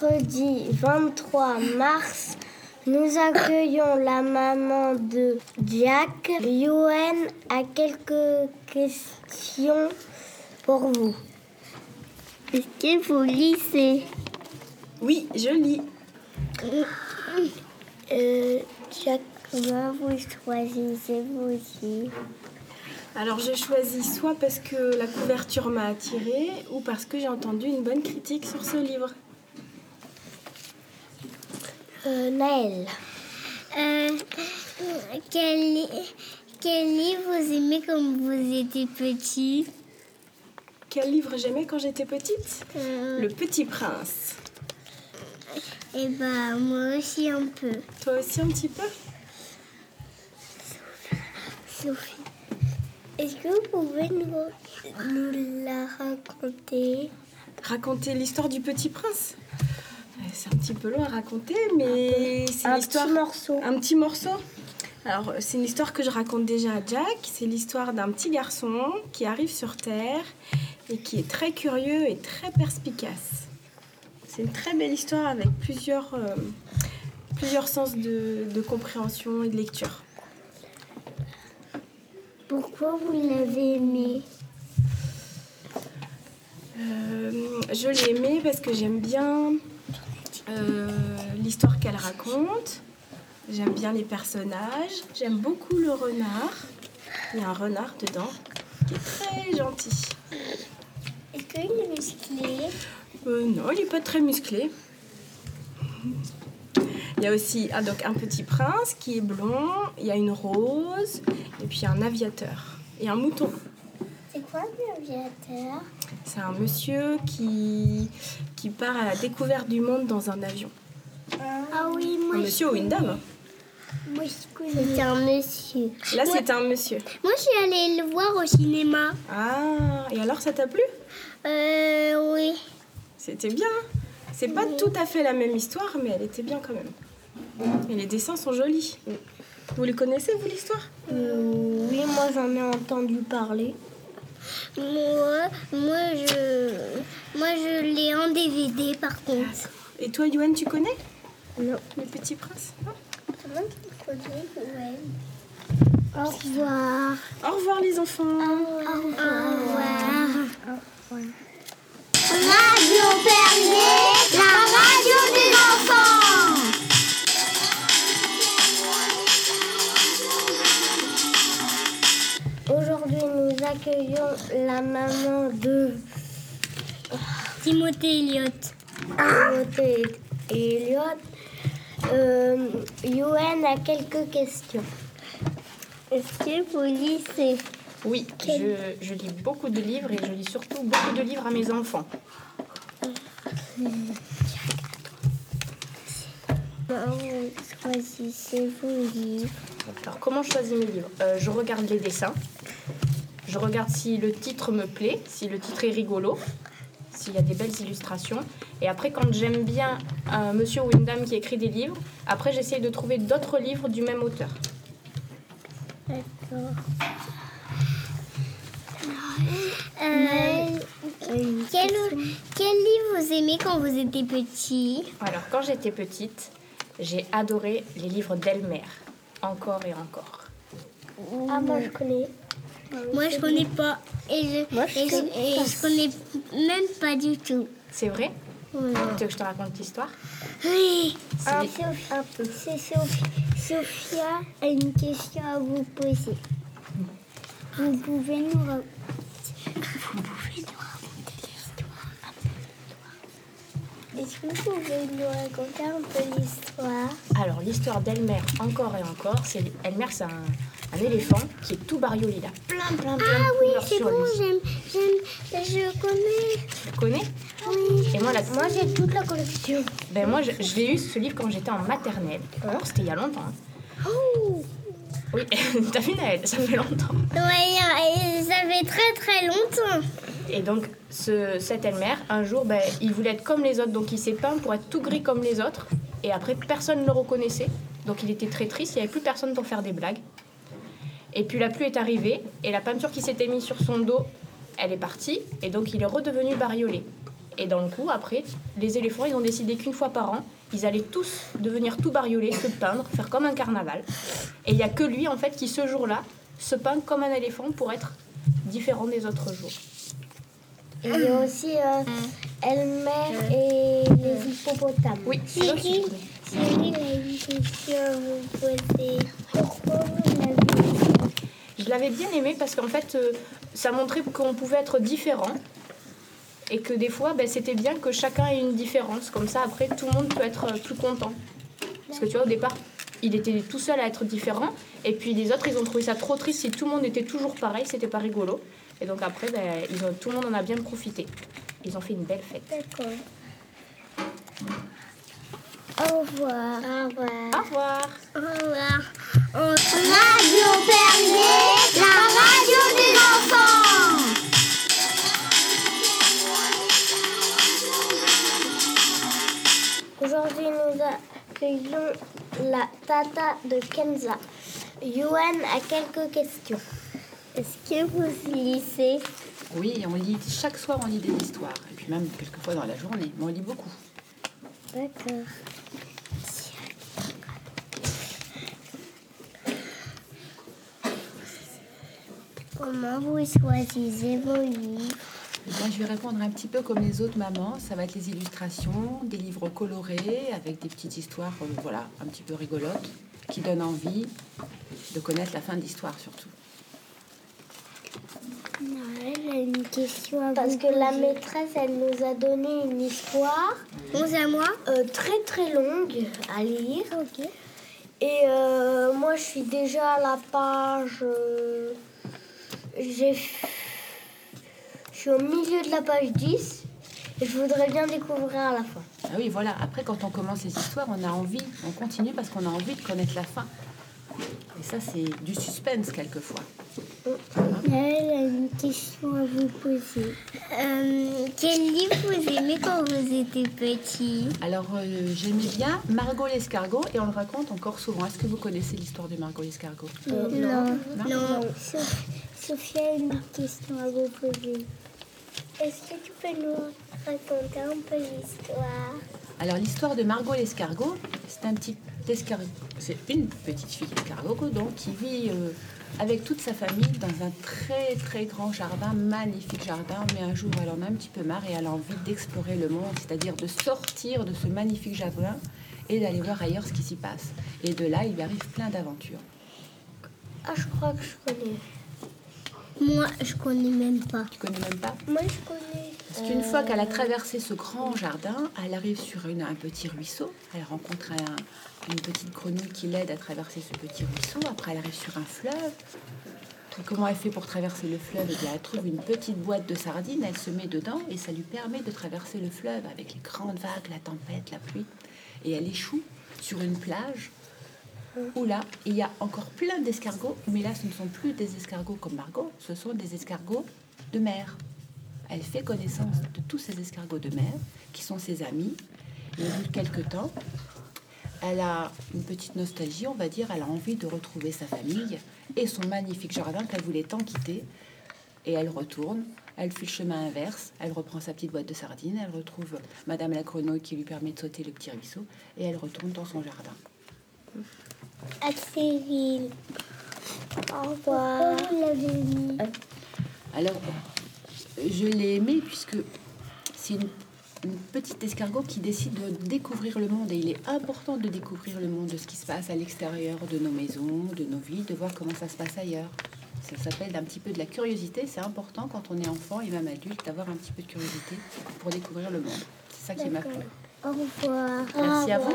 mercredi 23 mars, nous accueillons la maman de Jack. Yoann a quelques questions pour vous. Est-ce que vous lisez? Oui, je lis. Euh, Jack, comment vous choisissez vos livres Alors j'ai choisi soit parce que la couverture m'a attirée ou parce que j'ai entendu une bonne critique sur ce livre. Euh, Naël. Euh, quel, li- quel livre vous aimez quand vous étiez petit? Quel livre j'aimais quand j'étais petite? Euh, Le Petit Prince. Eh ben, moi aussi un peu. Toi aussi un petit peu? Sophie. Est-ce que vous pouvez nous, nous la raconter? Raconter l'histoire du Petit Prince? C'est un petit peu long à raconter, mais c'est Un l'histoire. petit morceau. Un petit morceau Alors, c'est une histoire que je raconte déjà à Jack. C'est l'histoire d'un petit garçon qui arrive sur Terre et qui est très curieux et très perspicace. C'est une très belle histoire avec plusieurs, euh, plusieurs sens de, de compréhension et de lecture. Pourquoi vous l'avez aimé? Euh, je l'ai aimée parce que j'aime bien euh, l'histoire qu'elle raconte. J'aime bien les personnages. J'aime beaucoup le renard. Il y a un renard dedans qui est très gentil. Est-ce qu'il est musclé? Euh, non, il n'est pas très musclé. Il y a aussi ah, donc un petit prince qui est blond. Il y a une rose et puis un aviateur et un mouton. C'est quoi un aviateur C'est un monsieur qui, qui part à la découverte du monde dans un avion. Ah oui, Un monsieur ou une dame? Moi je connais. C'est un monsieur. Là, c'est un monsieur. Moi, je suis allée le voir au cinéma. Ah, et alors ça t'a plu? Euh, oui. C'était bien. C'est pas tout à fait la même histoire, mais elle était bien quand même. Et les dessins sont jolis. Vous les connaissez, vous, l'histoire? Euh, oui, moi j'en ai entendu parler. Moi, moi, je, moi, je l'ai en DVD par contre. Et toi, Yoann, tu connais? Non. Le Petit Prince Non? Au revoir. Au revoir, les enfants. Au revoir. Radio Perrier, la radio des enfants. Accueillons la maman de Timothée Elliott. Timothée et Elliot. Euh, Yoann a quelques questions. Est-ce que vous lisez Oui, je, je lis beaucoup de livres et je lis surtout beaucoup de livres à mes enfants. Comment vous choisissez vos livres Alors, comment je choisis mes livres? Euh, Je regarde les dessins. Je regarde si le titre me plaît, si le titre est rigolo, s'il y a des belles illustrations. Et après, quand j'aime bien un monsieur ou une dame qui écrit des livres, après, j'essaye de trouver d'autres livres du même auteur. D'accord. Euh, quel, quel livre vous aimez quand vous étiez petit? Alors, quand j'étais petite, j'ai adoré les livres d'Elmer, encore et encore. Ah, moi je connais. Moi, je connais pas. Et je, Moi, je et je, connais et je connais même pas du tout. C'est vrai. Tu veux que je te raconte l'histoire Oui. Ah, C'est- Sophie- un peu. C'est Sophie. Sophia a une question à vous poser. Vous pouvez nous ra- vous pouvez nous raconter un peu l'histoire Alors, l'histoire d'Elmer, encore et encore, c'est Elmer, c'est un, un éléphant qui est tout bariolé. Il a plein, plein, plein Ah de oui, c'est bon, j'aime, j'aime, je connais. Tu le connais Oui. Et moi, la... Moi j'ai toute la collection. ben, moi je, je l'ai eu ce livre quand j'étais en maternelle. Alors, c'était il y a longtemps. hein. Oh. Oui, t'as vu Naël, ça fait longtemps. Et ça fait très très longtemps. Et donc, ce, cet Elmer, un jour, ben, il voulait être comme les autres, donc il s'est peint pour être tout gris comme les autres. Et après, personne ne le reconnaissait. Donc, il était très triste, il n'y avait plus personne pour faire des blagues. Et puis, la pluie est arrivée, et la peinture qui s'était mise sur son dos, elle est partie, et donc il est redevenu bariolé. Et dans le coup, après, les éléphants, ils ont décidé qu'une fois par an, ils allaient tous devenir tout bariolés, se peindre, faire comme un carnaval. Et il n'y a que lui, en fait, qui ce jour-là se peint comme un éléphant pour être différent des autres jours. Et il y a aussi euh, Elmer et les hippopotames. Oui, connais. Cyril a une question à vous poser. Pourquoi vous l'avez Je l'avais bien aimé parce qu'en fait, euh, ça montrait qu'on pouvait être différent. Et que des fois, ben, c'était bien que chacun ait une différence. Comme ça, après, tout le monde peut être euh, plus content. Parce que tu vois, au départ, il était tout seul à être différent. Et puis les autres, ils ont trouvé ça trop triste si tout le monde était toujours pareil. C'était pas rigolo. Et donc après, ben, ils ont- tout le monde en a bien profité. Ils ont fait une belle fête. D'accord. Au revoir. Au revoir. Au revoir. Au revoir. Radio Perrier, la radio des enfants. Aujourd'hui, nous accueillons la tata de Kenza. Yuan a quelques questions. Est-ce que vous lisez Oui, on lit chaque soir, on lit des histoires. Et puis même quelquefois dans la journée. Mais on lit beaucoup. D'accord. Comment vous choisissez vos livres moi, je vais répondre un petit peu comme les autres mamans. Ça va être les illustrations, des livres colorés avec des petites histoires, euh, voilà, un petit peu rigolotes, qui donnent envie de connaître la fin de l'histoire surtout. Noël a une question à Parce vous que la maîtresse, elle nous a donné une histoire Onze à moi euh, très très longue à lire. Ok. Et euh, moi, je suis déjà à la page. euh, j'ai. Je suis au milieu de la page 10 et je voudrais bien découvrir à la fin. Ah oui, voilà. Après, quand on commence les histoires, on a envie, on continue parce qu'on a envie de connaître la fin. Et ça, c'est du suspense quelquefois. Noël a une question à vous poser. Euh, quel livre vous aimez quand vous étiez petit Alors, euh, j'aimais bien Margot l'escargot et on le raconte encore souvent. Est-ce que vous connaissez l'histoire de Margot l'escargot? Non. Non? Non. Sophie, Sophie a une question à vous poser. Est-ce que tu peux nous raconter un peu l'histoire? Alors l'histoire de Margot l'escargot, c'est un petit escargot, c'est une petite fille escargot donc qui vit euh, avec toute sa famille dans un très très grand jardin, magnifique jardin, mais un jour elle en a un petit peu marre et elle a envie d'explorer le monde, c'est-à-dire de sortir de ce magnifique jardin et d'aller voir ailleurs ce qui s'y passe. Et de là, il lui arrive plein d'aventures. Ah, je crois que je connais. Moi, je connais même pas. Tu connais même pas? Moi, je connais. Parce qu'une fois qu'elle a traversé ce grand jardin, elle arrive sur un petit ruisseau. Elle rencontre un- une petite grenouille qui l'aide à traverser ce petit ruisseau. Après, elle arrive sur un fleuve. Comment elle fait pour traverser le fleuve? Eh Elle trouve une petite boîte de sardines, elle se met dedans et ça lui permet de traverser le fleuve avec les grandes vagues, la tempête, la pluie. Et elle échoue sur une plage où là, il y a encore plein d'escargots, mais là, ce ne sont plus des escargots comme Margot, ce sont des escargots de mer. Elle fait connaissance de tous ces escargots de mer, qui sont ses amis. Et au bout de quelques temps, elle a une petite nostalgie, on va dire. Elle a envie de retrouver sa famille et son magnifique jardin qu'elle voulait tant quitter. Et elle retourne, elle fait le chemin inverse, elle reprend sa petite boîte de sardines, elle retrouve Madame la grenouille qui lui permet de sauter le petit ruisseau, et elle retourne dans son jardin. À Cyril. Au revoir. Alors, je l'ai aimé puisque c'est une, petite escargot qui décide de découvrir le monde. Et il est important de découvrir le monde, de ce qui se passe à l'extérieur de nos maisons, de nos vies, de voir comment ça se passe ailleurs. Ça s'appelle un petit peu de la curiosité. C'est important quand on est enfant et même adulte d'avoir un petit peu de curiosité pour découvrir le monde. C'est ça qui m'a plu. Au revoir. Merci à vous.